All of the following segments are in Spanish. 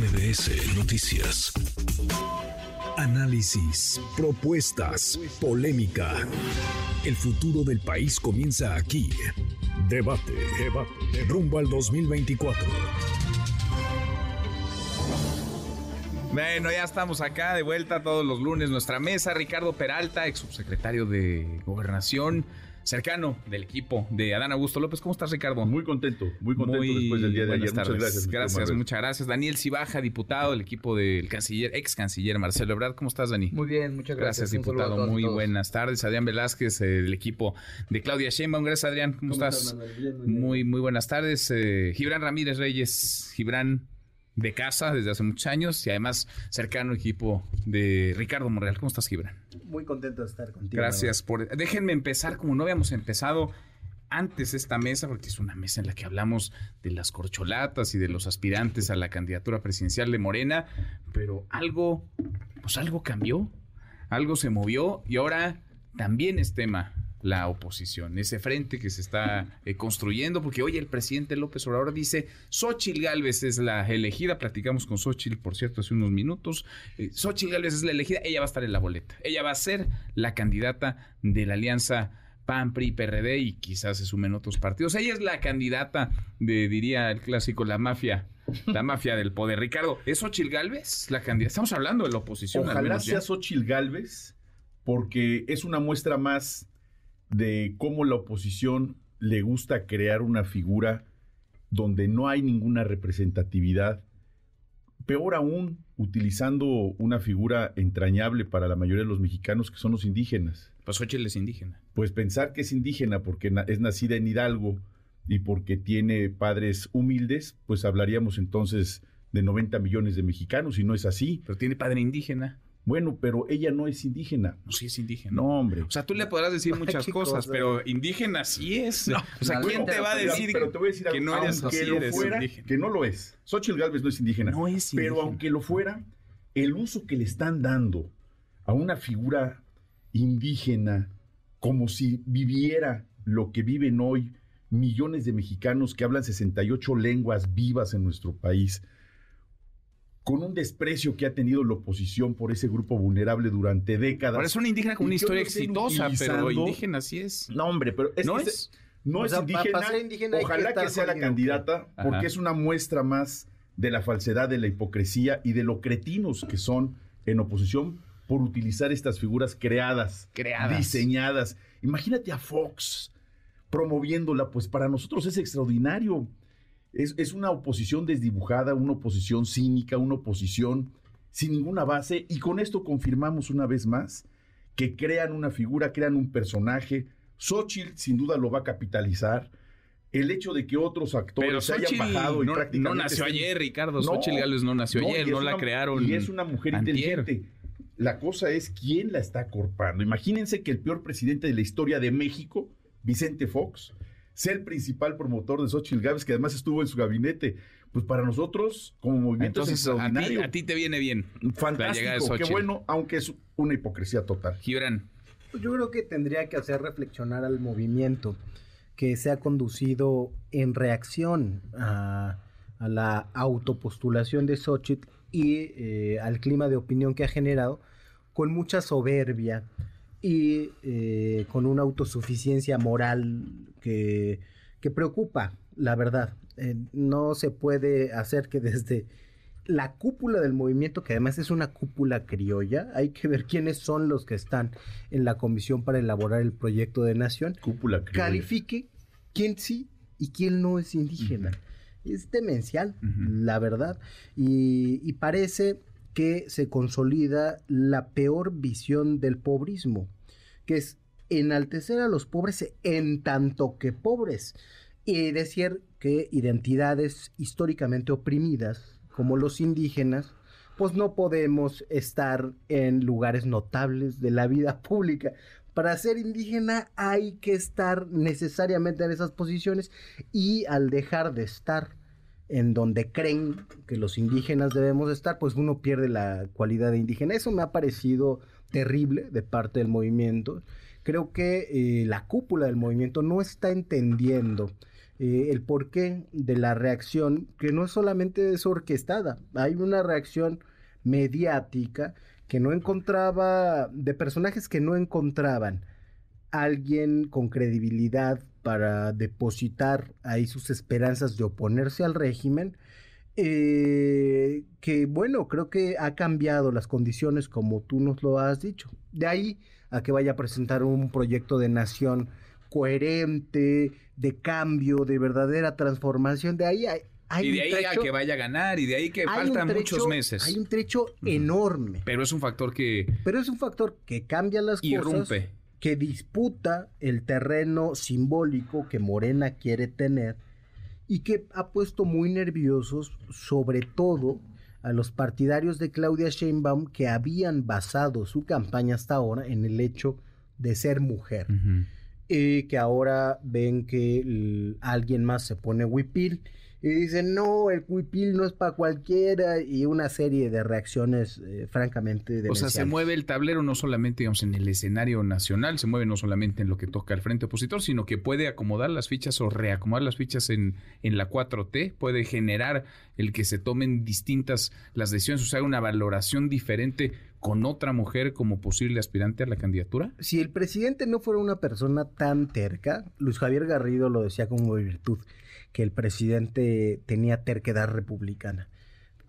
MBS Noticias. Análisis, propuestas, polémica. El futuro del país comienza aquí. Debate, debate, rumbo al 2024. Bueno, ya estamos acá de vuelta todos los lunes. Nuestra mesa, Ricardo Peralta, ex subsecretario de Gobernación cercano del equipo de Adán Augusto López. ¿Cómo estás, Ricardo? Muy contento, muy contento después del día de ayer. Muchas gracias. Gracias, muchas gracias. Daniel Cibaja, diputado del equipo del canciller, ex canciller Marcelo Ebrard. ¿Cómo estás, Dani? Muy bien, muchas gracias. Gracias, diputado. Muy buenas tardes. Adrián Velázquez, eh, del equipo de Claudia Sheinbaum. Gracias, Adrián. ¿Cómo, estás? muy, muy, buenas tardes. Eh, Gibran Ramírez Reyes. Gibran, de casa desde hace muchos años y además cercano equipo de Ricardo Morreal. ¿Cómo estás, Gibran? Muy contento de estar contigo. Gracias por... Déjenme empezar como no habíamos empezado antes esta mesa, porque es una mesa en la que hablamos de las corcholatas y de los aspirantes a la candidatura presidencial de Morena, pero algo, pues algo cambió, algo se movió y ahora también es tema la oposición, ese frente que se está eh, construyendo, porque hoy el presidente López Obrador dice, Xochil Gálvez es la elegida, platicamos con Xochil, por cierto, hace unos minutos, eh, Xochil Gálvez es la elegida, ella va a estar en la boleta, ella va a ser la candidata de la alianza PAN, PRI, PRD y quizás se sumen otros partidos. Ella es la candidata de, diría el clásico, la mafia, la mafia del poder. Ricardo, ¿es Xochil Gálvez la candidata? Estamos hablando de la oposición. Ojalá sea Xochil Gálvez, porque es una muestra más de cómo la oposición le gusta crear una figura donde no hay ninguna representatividad, peor aún, utilizando una figura entrañable para la mayoría de los mexicanos que son los indígenas. Pues Xochitl es indígena. Pues pensar que es indígena porque es nacida en Hidalgo y porque tiene padres humildes, pues hablaríamos entonces de 90 millones de mexicanos y no es así. Pero tiene padre indígena. Bueno, pero ella no es indígena. No, sí es indígena. No, hombre. O sea, tú le podrás decir muchas cosas, pero indígena sí es. o sea, ¿quién te va a decir, que no eres aunque lo fuera, Que no lo es. Xochitl Galvez no es indígena. No es indígena. Pero aunque lo fuera, el uso que le están dando a una figura indígena como si viviera lo que viven hoy millones de mexicanos que hablan 68 lenguas vivas en nuestro país, con un desprecio que ha tenido la oposición por ese grupo vulnerable durante décadas. Pero es una indígena con una historia exitosa, pero indígena sí es. No, hombre, pero es, no es, no es indígena. Ojalá que, sea la candidata, porque es una muestra más de la falsedad, de la hipocresía y de lo cretinos que son en oposición por utilizar estas figuras creadas, creadas. diseñadas. Imagínate a Fox promoviéndola, pues para nosotros es extraordinario. Es, una oposición desdibujada, una oposición cínica, una oposición sin ninguna base y con esto confirmamos una vez más que crean una figura, crean un personaje. Xochitl sin duda lo va a capitalizar. El hecho de que otros actores se hayan bajado y no, prácticamente... No nació ayer, Ricardo. Xochitl Gálvez no nació ayer, no la crearon Y es una mujer inteligente. La cosa es quién la está corpando. Imagínense que el peor presidente de la historia de México, Vicente Fox, ser el principal promotor de Xochitl Gávez, que además estuvo en su gabinete. Pues para nosotros, como movimiento Entonces, A ti, te viene bien. Fantástico, qué bueno, aunque es una hipocresía total. Gibran. Pues yo creo que tendría que hacer reflexionar al movimiento que se ha conducido en reacción a, la autopostulación de Xochitl y eh, al clima de opinión que ha generado con mucha soberbia, y eh, con una autosuficiencia moral que, preocupa, la verdad. Eh, no se puede hacer que desde la cúpula del movimiento, que además es una cúpula criolla, hay que ver quiénes son los que están en la comisión para elaborar el proyecto de nación, cúpula califique quién sí y quién no es indígena. Es demencial, la verdad, y, y parece que se consolida la peor visión del pobrismo, que es enaltecer a los pobres en tanto que pobres y decir que identidades históricamente oprimidas, como los indígenas, pues no podemos estar en lugares notables de la vida pública. Para ser indígena hay que estar necesariamente en esas posiciones y al dejar de estar en donde creen que los indígenas debemos estar, pues uno pierde la cualidad de indígena. Eso me ha parecido terrible de parte del movimiento. Creo que eh, la cúpula del movimiento no está entendiendo eh, el porqué de la reacción, que no solamente es orquestada, hay una reacción mediática que no encontraba, de personajes que no encontraban alguien con credibilidad para depositar ahí sus esperanzas de oponerse al régimen, eh, que bueno, creo que ha cambiado las condiciones como tú nos lo has dicho. De ahí a que vaya a presentar un proyecto de nación coherente, de cambio, de verdadera transformación, de ahí hay, y de ahí a que vaya a ganar, y de ahí que faltan muchos meses. Hay un trecho enorme. Pero es un factor que... Pero es un factor que cambia las cosas. Que disputa el terreno simbólico que Morena quiere tener y que ha puesto muy nerviosos, sobre todo a los partidarios de Claudia Sheinbaum que habían basado su campaña hasta ahora en el hecho de ser mujer. Y que ahora ven que alguien más se pone huipil y dicen, no, el cuipil no es para cualquiera y una serie de reacciones eh, francamente O sea, se mueve el tablero no solamente digamos, en el escenario nacional, se mueve no solamente en lo que toca al frente opositor, sino que puede acomodar las fichas o reacomodar las fichas en, en la 4T, puede generar el que se tomen distintas las decisiones, o sea, una valoración diferente con otra mujer como posible aspirante a la candidatura? Si el presidente no fuera una persona tan terca, Luis Javier Garrido lo decía como virtud, que el presidente tenía terquedad republicana.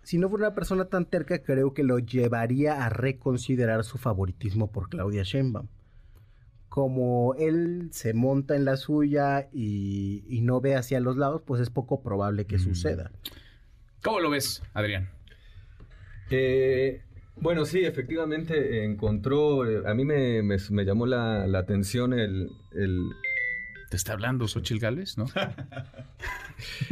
Si no fuera una persona tan terca, creo que lo llevaría a reconsiderar su favoritismo por Claudia Sheinbaum. Como él se monta en la suya y, no ve hacia los lados, pues es poco probable que mm. suceda. ¿Cómo lo ves, Adrián? Eh, bueno, sí, efectivamente encontró, eh, a mí me, llamó la, atención el, ¿Te está hablando Xochil Gálvez, no?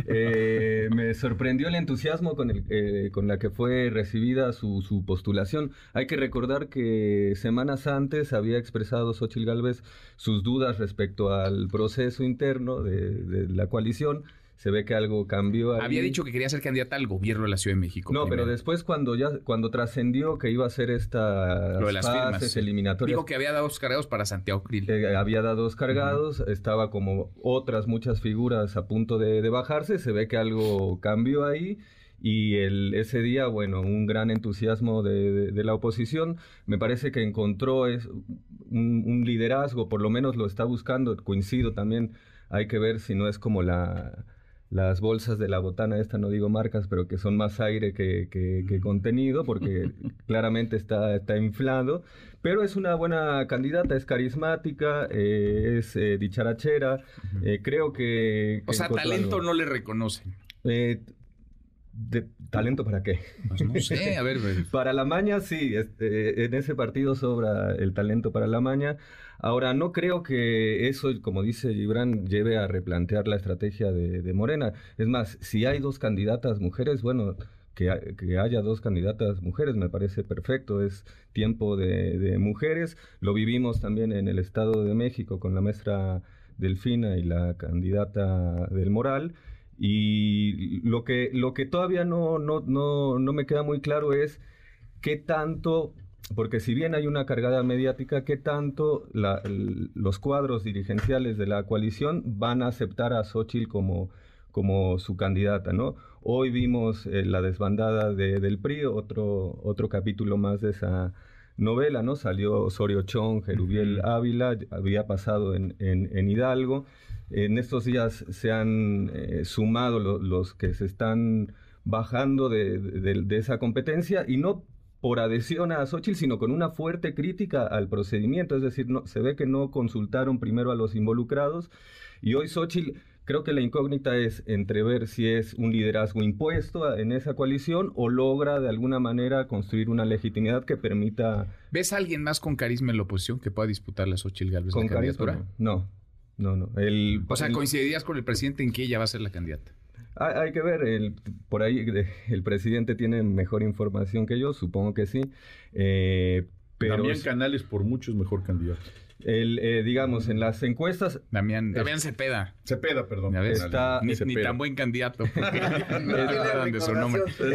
Eh, me sorprendió el entusiasmo con, el, eh, con la que fue recibida su, postulación. Hay que recordar que semanas antes había expresado Xochil Gálvez sus dudas respecto al proceso interno de la coalición se ve que algo cambió. Ahí. Había dicho que quería ser candidata al gobierno de la Ciudad de México. No, pero después cuando ya cuando trascendió que iba a ser esta Lo de las fases eliminatorias. Dijo que había dado dos cargados para Santiago Krill. había dado dos cargados, estaba como otras muchas figuras a punto de, bajarse, se ve que algo cambió ahí. Y el, ese día, bueno, un gran entusiasmo de, la oposición. Me parece que encontró es, un, un, liderazgo, por lo menos lo está buscando. Coincido también, hay que ver si no es como la, las bolsas de la botana, esta no digo marcas, pero que son más aire que, que, contenido, porque claramente está, está inflado, pero es una buena candidata, es carismática, eh, es eh, dicharachera, eh, creo que... o sea, talento no le reconocen. De, ¿Talento para qué? Pues no sé, a ver. para la maña, sí, este, en ese partido sobra el talento para la maña. Ahora, no creo que eso, como dice Gibran, lleve a replantear la estrategia de, Morena. Es más, si hay dos candidatas mujeres, bueno, que, haya dos candidatas mujeres me parece perfecto, es tiempo de, mujeres. Lo vivimos también en el Estado de México con la maestra Delfina y la candidata del Moral. Y lo que, lo que todavía no, no, no, no me queda muy claro es qué tanto porque si bien hay una cargada mediática, ¿qué tanto los cuadros dirigenciales de la coalición van a aceptar a Xochitl como, como su candidata, ¿no? Hoy vimos eh, la desbandada del PRI, otro, otro capítulo más de esa novela, ¿no? Salió Osorio Chong, Jerubiel Ávila, había pasado en, Hidalgo. En estos días se han eh, sumado los que se están bajando de, de, esa competencia y no por adhesión a Xochitl, sino con una fuerte crítica al procedimiento. Es decir, no, se ve que no consultaron primero a los involucrados. Y hoy Xochitl, creo que la incógnita es entrever si es un liderazgo impuesto en esa coalición o logra de alguna manera construir una legitimidad que permita... ¿Ves a alguien más con carisma en la oposición que pueda disputarle a Xochitl Galvez la candidatura? No, no, no. El, o sea, ¿coincidirías con el presidente en que ella va a ser la candidata? Hay, que ver, el, por ahí el presidente tiene mejor información que yo, supongo que sí. Eh, pero Damián Canales por mucho es mejor candidato. El, eh, digamos, en las encuestas... Damián, Damián Cepeda. Cepeda, perdón. Está, ni, tan buen candidato.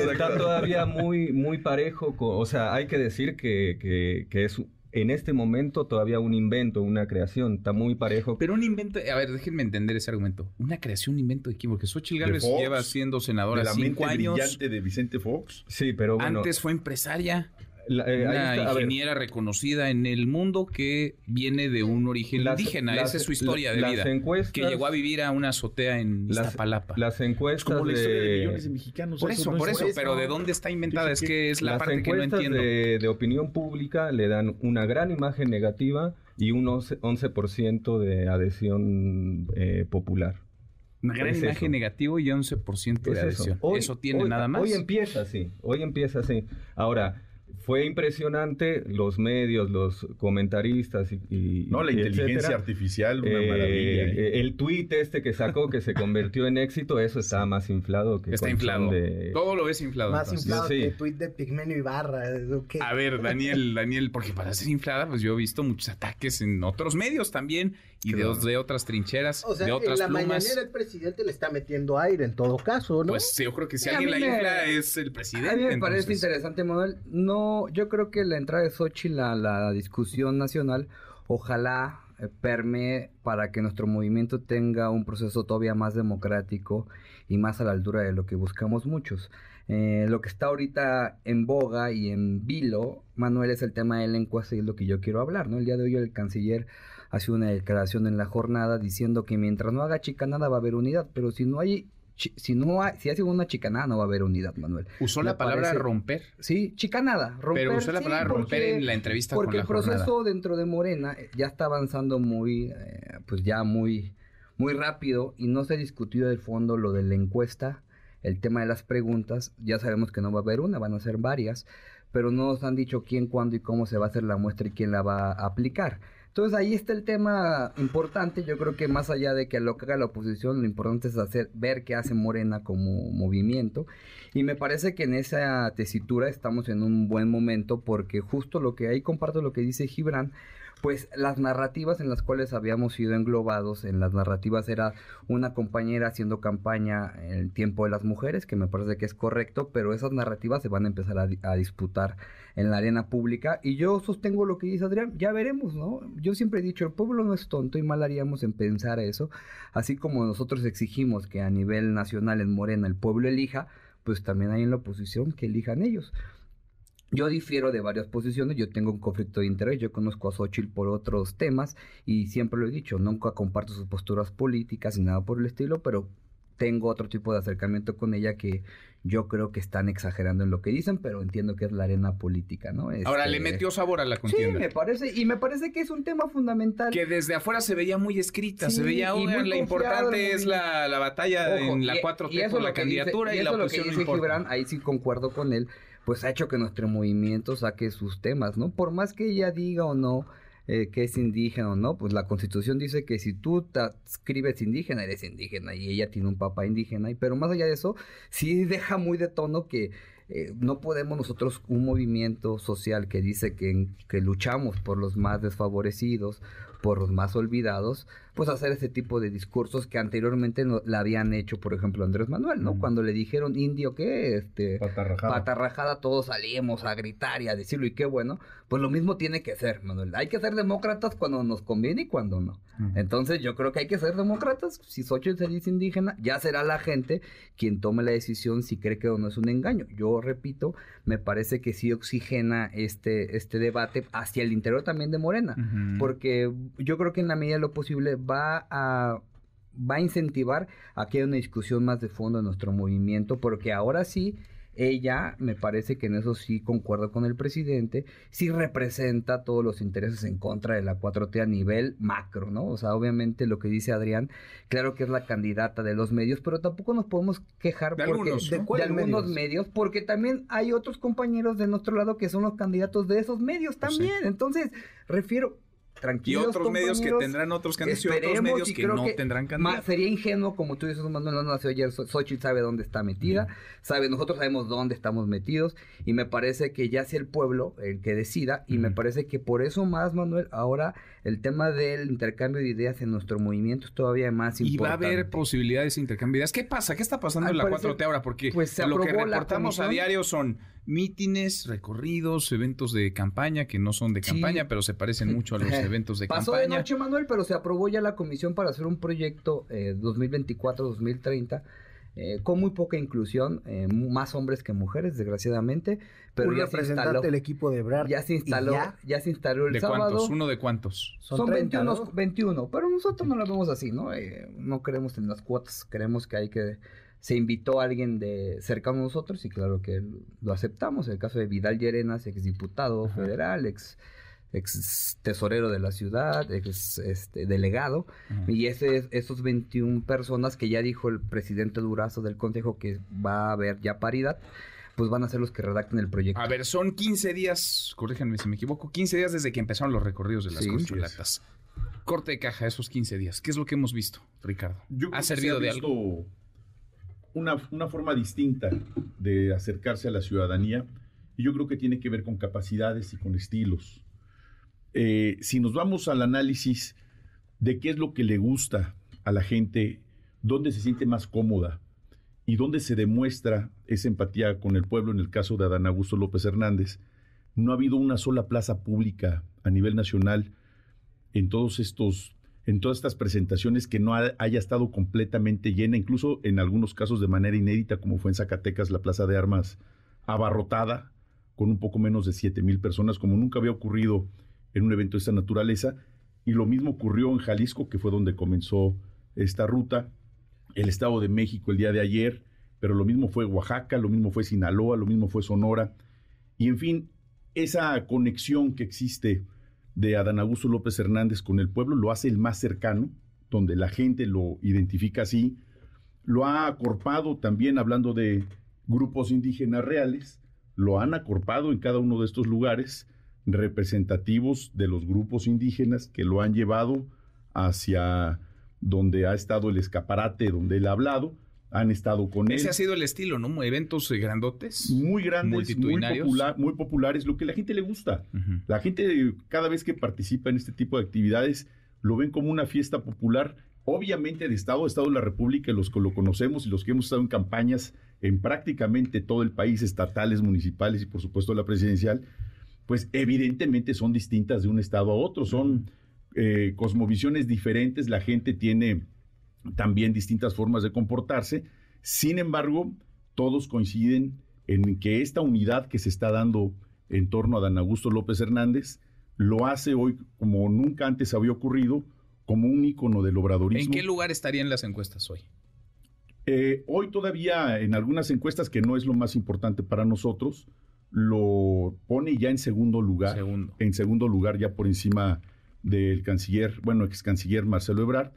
está, todavía muy, muy parejo. o sea, hay que decir que, que, que es en este momento todavía un invento, una creación, está muy parejo. Pero un invento, a ver, déjenme entender ese argumento. Una creación, un invento de quién, porque Xochitl Gálvez lleva siendo senadora de la cinco mente años. brillante de Vicente Fox. Sí, pero bueno. Antes fue empresaria. La, eh, una está, ver, ingeniera reconocida en el mundo que viene de un origen Las- indígena. las- Esa es su historia de las vida. encuestas- que llegó a vivir a una azotea en las, Iztapalapa. las Es encuestas como la historia de millones de mexicanos. por eso, no por es- eso, pero ¿de dónde está inventada? Es que es la parte que no entiendo. de, de opinión pública le dan una gran imagen negativa y un 11%, 11% de adhesión eh, popular. Una gran es imagen eso. negativo y 11% de Es adhesión. Hoy- ¿Eso tiene hoy- nada más? Hoy empieza así, hoy empieza así. Ahora, fue impresionante los medios, los comentaristas y... y- No, la y inteligencia etcétera. artificial, una Eh, maravilla. ¿eh? eh, El tuit este que sacó que se convirtió en éxito, eso está más inflado que Está inflado. de- Todo lo ves inflado. Más entonces. inflado sí. que tuit de Pigmenio Ibarra. ¿o qué? A ver, Daniel, Daniel, porque para ser inflada, pues yo he visto muchos ataques en otros medios también y de, Claro. de otras trincheras, O sea, de otras en la plumas. mañanera el presidente le está metiendo aire en todo caso, ¿no? Pues yo creo que si Sí, alguien la me- infla es el presidente. A mí me parece entonces. interesante, Manuel. No, yo creo que la entrada de Xochitl a la discusión nacional, ojalá eh, permee para que nuestro movimiento tenga un proceso todavía más democrático y más a la altura de lo que buscamos muchos. Eh, lo que está ahorita en boga y en vilo, Manuel, es el tema de la encuesta y es lo que yo quiero hablar, ¿no? El día de hoy el canciller hace una declaración en la jornada diciendo que mientras no haga chicanada va a haber unidad, pero si no hay, si no hay, si hace una chicanada no va a haber unidad, Manuel. Usó la palabra parece- romper, Sí, chicanada, romper. pero usó la sí, palabra romper porque- en la entrevista Porque con la el proceso jornada. dentro de Morena eh, ya está avanzando muy, eh, pues ya muy, muy rápido y no se ha discutido de fondo lo de la encuesta, el tema de las preguntas. Ya sabemos que no va a haber una, van a ser varias, pero no nos han dicho quién, cuándo y cómo se va a hacer la muestra y quién la va a aplicar. Entonces ahí está el tema importante. Yo creo que más allá de que lo que haga la oposición, lo importante es hacer ver qué hace Morena como movimiento. Y me parece que en esa tesitura estamos en un buen momento porque justo lo que ahí comparto lo que dice Gibran, pues las narrativas en las cuales habíamos sido englobados, en las narrativas era una compañera haciendo campaña en el tiempo de las mujeres, que me parece que es correcto, pero esas narrativas se van a empezar a, di- a disputar en la arena pública y yo sostengo lo que dice Adrián, ya veremos, ¿no? Yo siempre he dicho, el pueblo no es tonto y mal haríamos en pensar eso, así como nosotros exigimos que a nivel nacional en Morena el pueblo elija, pues también hay en la oposición que elijan ellos. Yo difiero de varias posiciones, yo tengo un conflicto de interés, yo conozco a Xochitl por otros temas y siempre lo he dicho, nunca comparto sus posturas políticas ni nada por el estilo, pero tengo otro tipo de acercamiento con ella que yo creo que están exagerando en lo que dicen, pero entiendo que es la arena política, ¿no? Ahora le Este, metió sabor a la Sí, contienda. me parece, y me parece que es un tema fundamental. Que desde afuera se veía muy escrita, Sí, se veía, muy la importante es la, la batalla Ojo, en la y- 4T y eso por la dice- candidatura y, y la eso lo que oposición no dice. Gibran, ahí sí concuerdo con él, pues ha hecho que nuestro movimiento saque sus temas, ¿no? Por más que ella diga o no eh, que es indígena o no, pues la constitución dice que si tú te escribes indígena, eres indígena y ella tiene un papá indígena, y pero más allá de eso, sí deja muy de tono que eh, no podemos nosotros, un movimiento social que dice que, que luchamos por los más desfavorecidos, por los más olvidados, pues hacer ese tipo de discursos que anteriormente no, la habían hecho, por ejemplo, Andrés Manuel, ¿no? Cuando le dijeron indio, ¿qué? Este, Patarrajada. patarrajada, todos salíamos a gritar y a decirlo, y qué bueno, pues lo mismo tiene que ser, Manuel. Hay que ser demócratas cuando nos conviene y cuando no. Entonces yo creo que hay que ser demócratas. Si Xochitl se dice indígena, ya será la gente quien tome la decisión si cree que o no es un engaño. Yo repito, me parece que sí oxigena este, este debate hacia el interior también de Morena. Porque yo creo que en la medida de lo posible va a va a incentivar a que haya una discusión más de fondo en nuestro movimiento, porque ahora sí, ella, me parece que en eso sí concuerdo con el presidente, sí representa todos los intereses en contra de la 4T a nivel macro, ¿no? O sea, obviamente lo que dice Adrián, claro que es la candidata de los medios, pero tampoco nos podemos quejar De porque, algunos, de, ¿no? de algunos medios? medios, porque también hay otros compañeros de nuestro lado que son los candidatos de esos medios Pues sí. también. Entonces, refiero, Y tranquilos otros medios que tendrán otros candidatos y otros medios y que no que tendrán candidatos. sería ingenuo, como tú dices, Manuel, no nació ayer. Xochitl sabe dónde está metida, sabe, nosotros sabemos dónde estamos metidos, y me parece que ya sea el pueblo el que decida, y me parece que por eso más, Manuel, ahora el tema del intercambio de ideas en nuestro movimiento es todavía más Y va a importante. haber posibilidades de intercambio de ideas. ¿Qué pasa? ¿Qué está pasando Al en la parecer, 4T ahora? Porque pues, se lo que reportamos a diario son mítines, recorridos, eventos de campaña que no son de Sí. campaña, pero se parecen mucho a los eventos de Pasó de campaña. noche, Manuel, pero se aprobó ya la comisión para hacer un proyecto eh, 2024-2030 eh, con muy poca inclusión, eh, más hombres que mujeres, desgraciadamente. Pero ya se instaló. del equipo de Brad. Ya se instaló, ya ya, se instaló el ¿De sábado. cuántos? ¿Uno de cuántos? Son, 30, 21, ¿no? 21, pero nosotros no lo vemos así, ¿no? Eh, no creemos en las cuotas, creemos que hay que... Se invitó a alguien de cercano a nosotros y claro que lo aceptamos. El caso de Vidal Llerenas, exdiputado Ajá. federal, ex, ex tesorero de la ciudad, ex este, delegado. Y ese, esos 21 personas que ya dijo el presidente Durazo del Consejo que va a haber ya paridad, pues van a ser los que redacten el proyecto. A ver, son 15 días, corríjanme si me equivoco, 15 días desde que empezaron los recorridos de las Sí. corcholatas. Corte de caja esos 15 días. ¿Qué es lo que hemos visto, Ricardo? Yo creo ¿Ha que servido se de ha algo? visto Una, una forma distinta de acercarse a la ciudadanía y yo creo que tiene que ver con capacidades y con estilos. Eh, si nos vamos al análisis de qué es lo que le gusta a la gente, dónde se siente más cómoda y dónde se demuestra esa empatía con el pueblo, en el caso de Adán Augusto López Hernández, no ha habido una sola plaza pública a nivel nacional en todos estos en todas estas presentaciones que no ha- haya estado completamente llena, incluso en algunos casos de manera inédita, como fue en Zacatecas, la Plaza de Armas abarrotada, con un poco menos de 7 mil personas, como nunca había ocurrido en un evento de esta naturaleza. Y lo mismo ocurrió en Jalisco, que fue donde comenzó esta ruta, el Estado de México el día de ayer, pero lo mismo fue Oaxaca, lo mismo fue Sinaloa, lo mismo fue Sonora. Y en fin, esa conexión que existe de Adán Augusto López Hernández con el pueblo lo hace el más cercano, donde la gente lo identifica así. Lo ha acorpado también hablando de grupos indígenas reales, lo han acorpado en cada uno de estos lugares representativos de los grupos indígenas que lo han llevado hacia donde ha estado el escaparate, donde él ha hablado, han estado con él Ese ha sido el estilo, ¿no? Eventos eh, grandotes. muy grandes, muy, multitudinarios. popula- muy populares, lo que la gente le gusta. La gente cada vez que participa en este tipo de actividades lo ven como una fiesta popular, obviamente de Estado, Estado de la República, los que lo conocemos y los que hemos estado en campañas en prácticamente todo el país, estatales, municipales y por supuesto la presidencial, pues evidentemente son distintas de un Estado a otro, son eh, cosmovisiones diferentes, la gente tiene también distintas formas de comportarse, sin embargo, todos coinciden en que esta unidad que se está dando en torno a Dan Augusto López Hernández lo hace hoy como nunca antes había ocurrido, como un ícono del obradorismo. ¿En qué lugar estarían las encuestas hoy? Eh, hoy todavía en algunas encuestas, que no es lo más importante para nosotros, lo pone ya en segundo lugar. Segundo. En segundo lugar, ya por encima del canciller, bueno, ex canciller Marcelo Ebrard,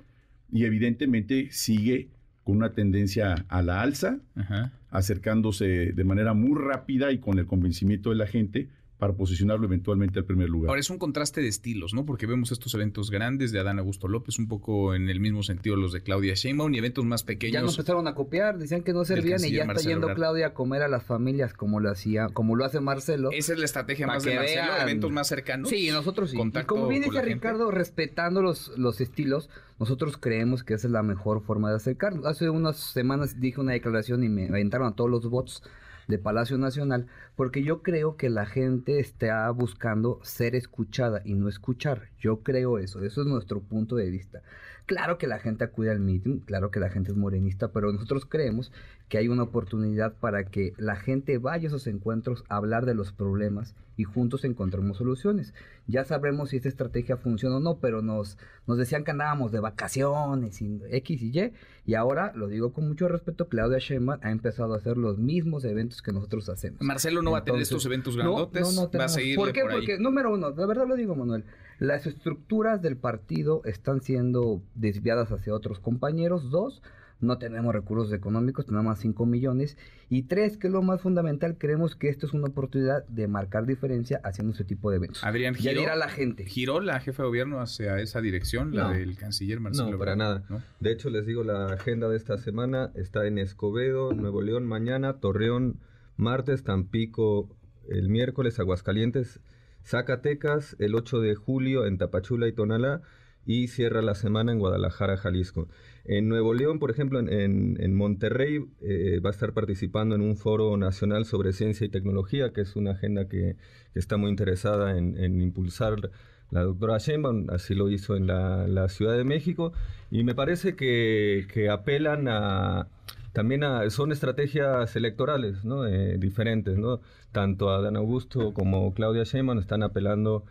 y evidentemente sigue con una tendencia a la alza, Ajá. acercándose de manera muy rápida y con el convencimiento de la gente para posicionarlo eventualmente al primer lugar. Ahora es un contraste de estilos, ¿no? Porque vemos estos eventos grandes de Adán Augusto López, un poco en el mismo sentido los de Claudia Sheinbaum y eventos más Ya nos pequeños. empezaron a copiar, decían que no servían y ya está yendo. Claudia a comer a las familias como lo hacía, como lo hace Marcelo. Esa es la estrategia más de que Marcelo, vean. eventos más cercanos. Sí, nosotros sí. Y Contacto como bien dice gente. Ricardo, respetando los, los estilos, nosotros creemos que esa es la mejor forma de acercarnos. Hace unas semanas dije una declaración y me aventaron a todos los bots de Palacio Nacional, porque yo creo que la gente está buscando ser escuchada y no escuchar. Yo creo eso, eso es nuestro punto de vista. Claro que la gente acude al meeting, claro que la gente es morenista, pero nosotros creemos que hay una oportunidad para que la gente vaya a esos encuentros a hablar de los problemas y juntos encontremos soluciones. Ya sabremos si esta estrategia funciona o no, pero nos, nos decían que andábamos de vacaciones y X y Y, y ahora, lo digo con mucho respeto, Claudia Sheinbaum ha empezado a hacer los mismos eventos que nosotros hacemos. Marcelo no va a tener estos eventos no, grandotes, no, no va a seguir ¿Por qué? por ahí. Porque, número uno, la verdad lo digo, Manuel, las estructuras del partido están siendo desviadas hacia otros compañeros. Dos, no tenemos recursos económicos, tenemos más 5 millones. Y tres, que es lo más fundamental, creemos que esto es una oportunidad de marcar diferencia haciendo ese tipo de eventos. Adrián Ya giró, la gente. giró la jefa de gobierno hacia esa dirección, la No. del canciller Marcelo. No, para nada. ¿no? De hecho, les digo, la agenda de esta semana está en Escobedo, Nuevo León mañana, Torreón martes, Tampico el miércoles, Aguascalientes, Zacatecas el 8 de julio en Tapachula y Tonalá y cierra la semana en Guadalajara, Jalisco. En Nuevo León, por ejemplo, en, Monterrey, eh, va a estar participando en un foro nacional sobre ciencia y tecnología, que es una agenda que, está muy interesada en, impulsar la doctora Sheinbaum, así lo hizo en la, Ciudad de México, y me parece que, apelan a, también son estrategias electorales. Eh, diferentes, ¿no? Tanto Adán Augusto como Claudia Sheinbaum están apelando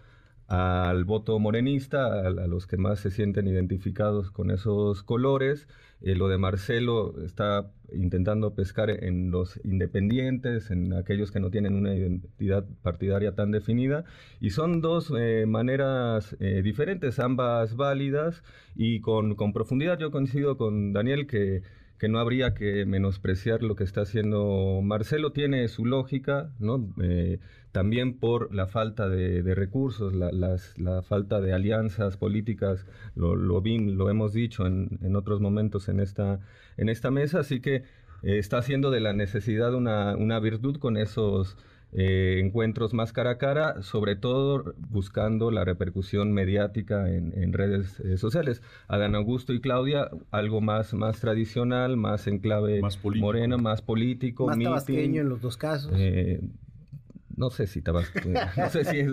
al voto morenista, a, los que más se sienten identificados con esos colores. Eh, lo de Marcelo está intentando pescar en los independientes, en aquellos que no tienen una identidad partidaria tan definida. Y son dos eh, maneras eh, diferentes, ambas válidas y con, con profundidad. Yo coincido con Daniel que que no habría que menospreciar lo que está haciendo Marcelo. Tiene su lógica, ¿no? Eh, también por la falta de, recursos, la, falta de alianzas políticas, lo, lo, lo hemos dicho en, otros momentos en esta, en esta mesa, así que eh, está haciendo de la necesidad una, una virtud con esos eh, encuentros más cara a cara, sobre todo buscando la repercusión mediática en, redes eh, sociales. Adán Augusto y Claudia, algo más, más tradicional, más en clave morena, más político. Más tabasqueño en los dos casos. Eh, no sé si tabasco, no sé si es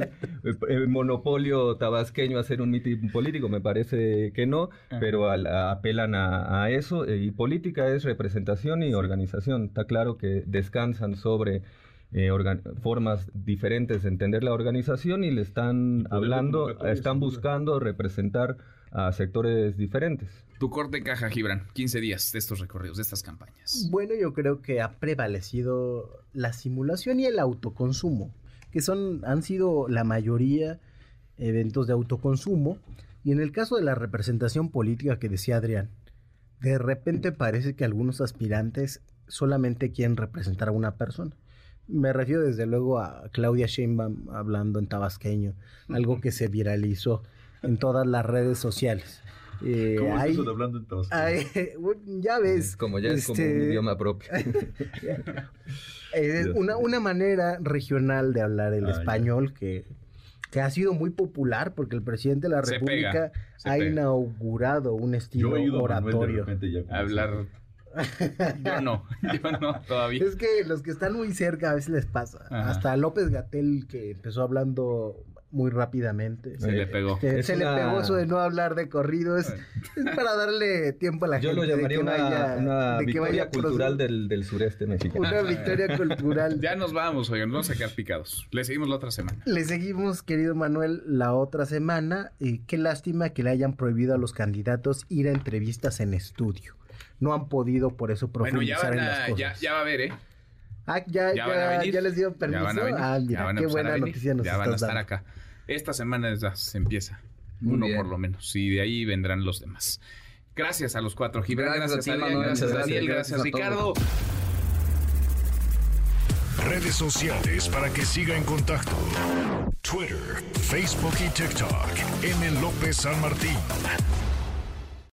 el monopolio tabasqueño hacer un mitin político, me parece que no, pero apelan a, eso y política es representación y organización. Está claro que descansan sobre eh, formas diferentes de entender la organización y le están hablando, están buscando representar a sectores diferentes. Tu corte caja, Gibran, 15 días de estos recorridos, de estas campañas. Bueno, yo creo que ha prevalecido la simulación y el autoconsumo, que son, han sido la mayoría eventos de autoconsumo. Y en el caso de la representación política que decía Adrián, de repente parece que algunos aspirantes solamente quieren representar a una persona. Me refiero desde luego a Claudia Sheinbaum hablando en tabasqueño, algo que se viralizó en todas las redes sociales. Eh, ¿Cómo es eso de hablando en tabasqueño? ya ves. Como ya es como un este, idioma propio. es una, una manera regional de hablar el ah, español que, que ha sido muy popular porque el presidente de la República ha inaugurado un estilo oratorio. Hablar yo no, yo no, todavía. Es que los que están muy cerca a veces les pasa. Hasta López Gatel, que empezó hablando muy rápidamente. Se le pegó. se le pegó eso de no hablar de corridos. Es, para darle tiempo a la gente. Yo lo llamaría una, victoria cultural del, sureste mexicano. Una victoria cultural. Ya nos vamos, oigan, nos vamos a quedar picados. Le seguimos la otra semana. Le seguimos, querido Manuel, la otra semana. Qué lástima que le hayan prohibido a los candidatos ir a entrevistas en estudio no han podido por eso profundizar en las cosas. Ya, va a haber, ¿eh? Ah, ya, ya, ya, les dio permiso. Ya van a venir. Ah, mira, qué buena noticia nos Ya van a estar acá. Esta semana ya se empieza. uno por lo menos. Y de ahí vendrán los demás. Gracias a los cuatro. Gibran, gracias, a, gracias, Daniel, gracias, Ricardo. Redes sociales para que siga en contacto: Twitter, Facebook y TikTok. M. López San Martín.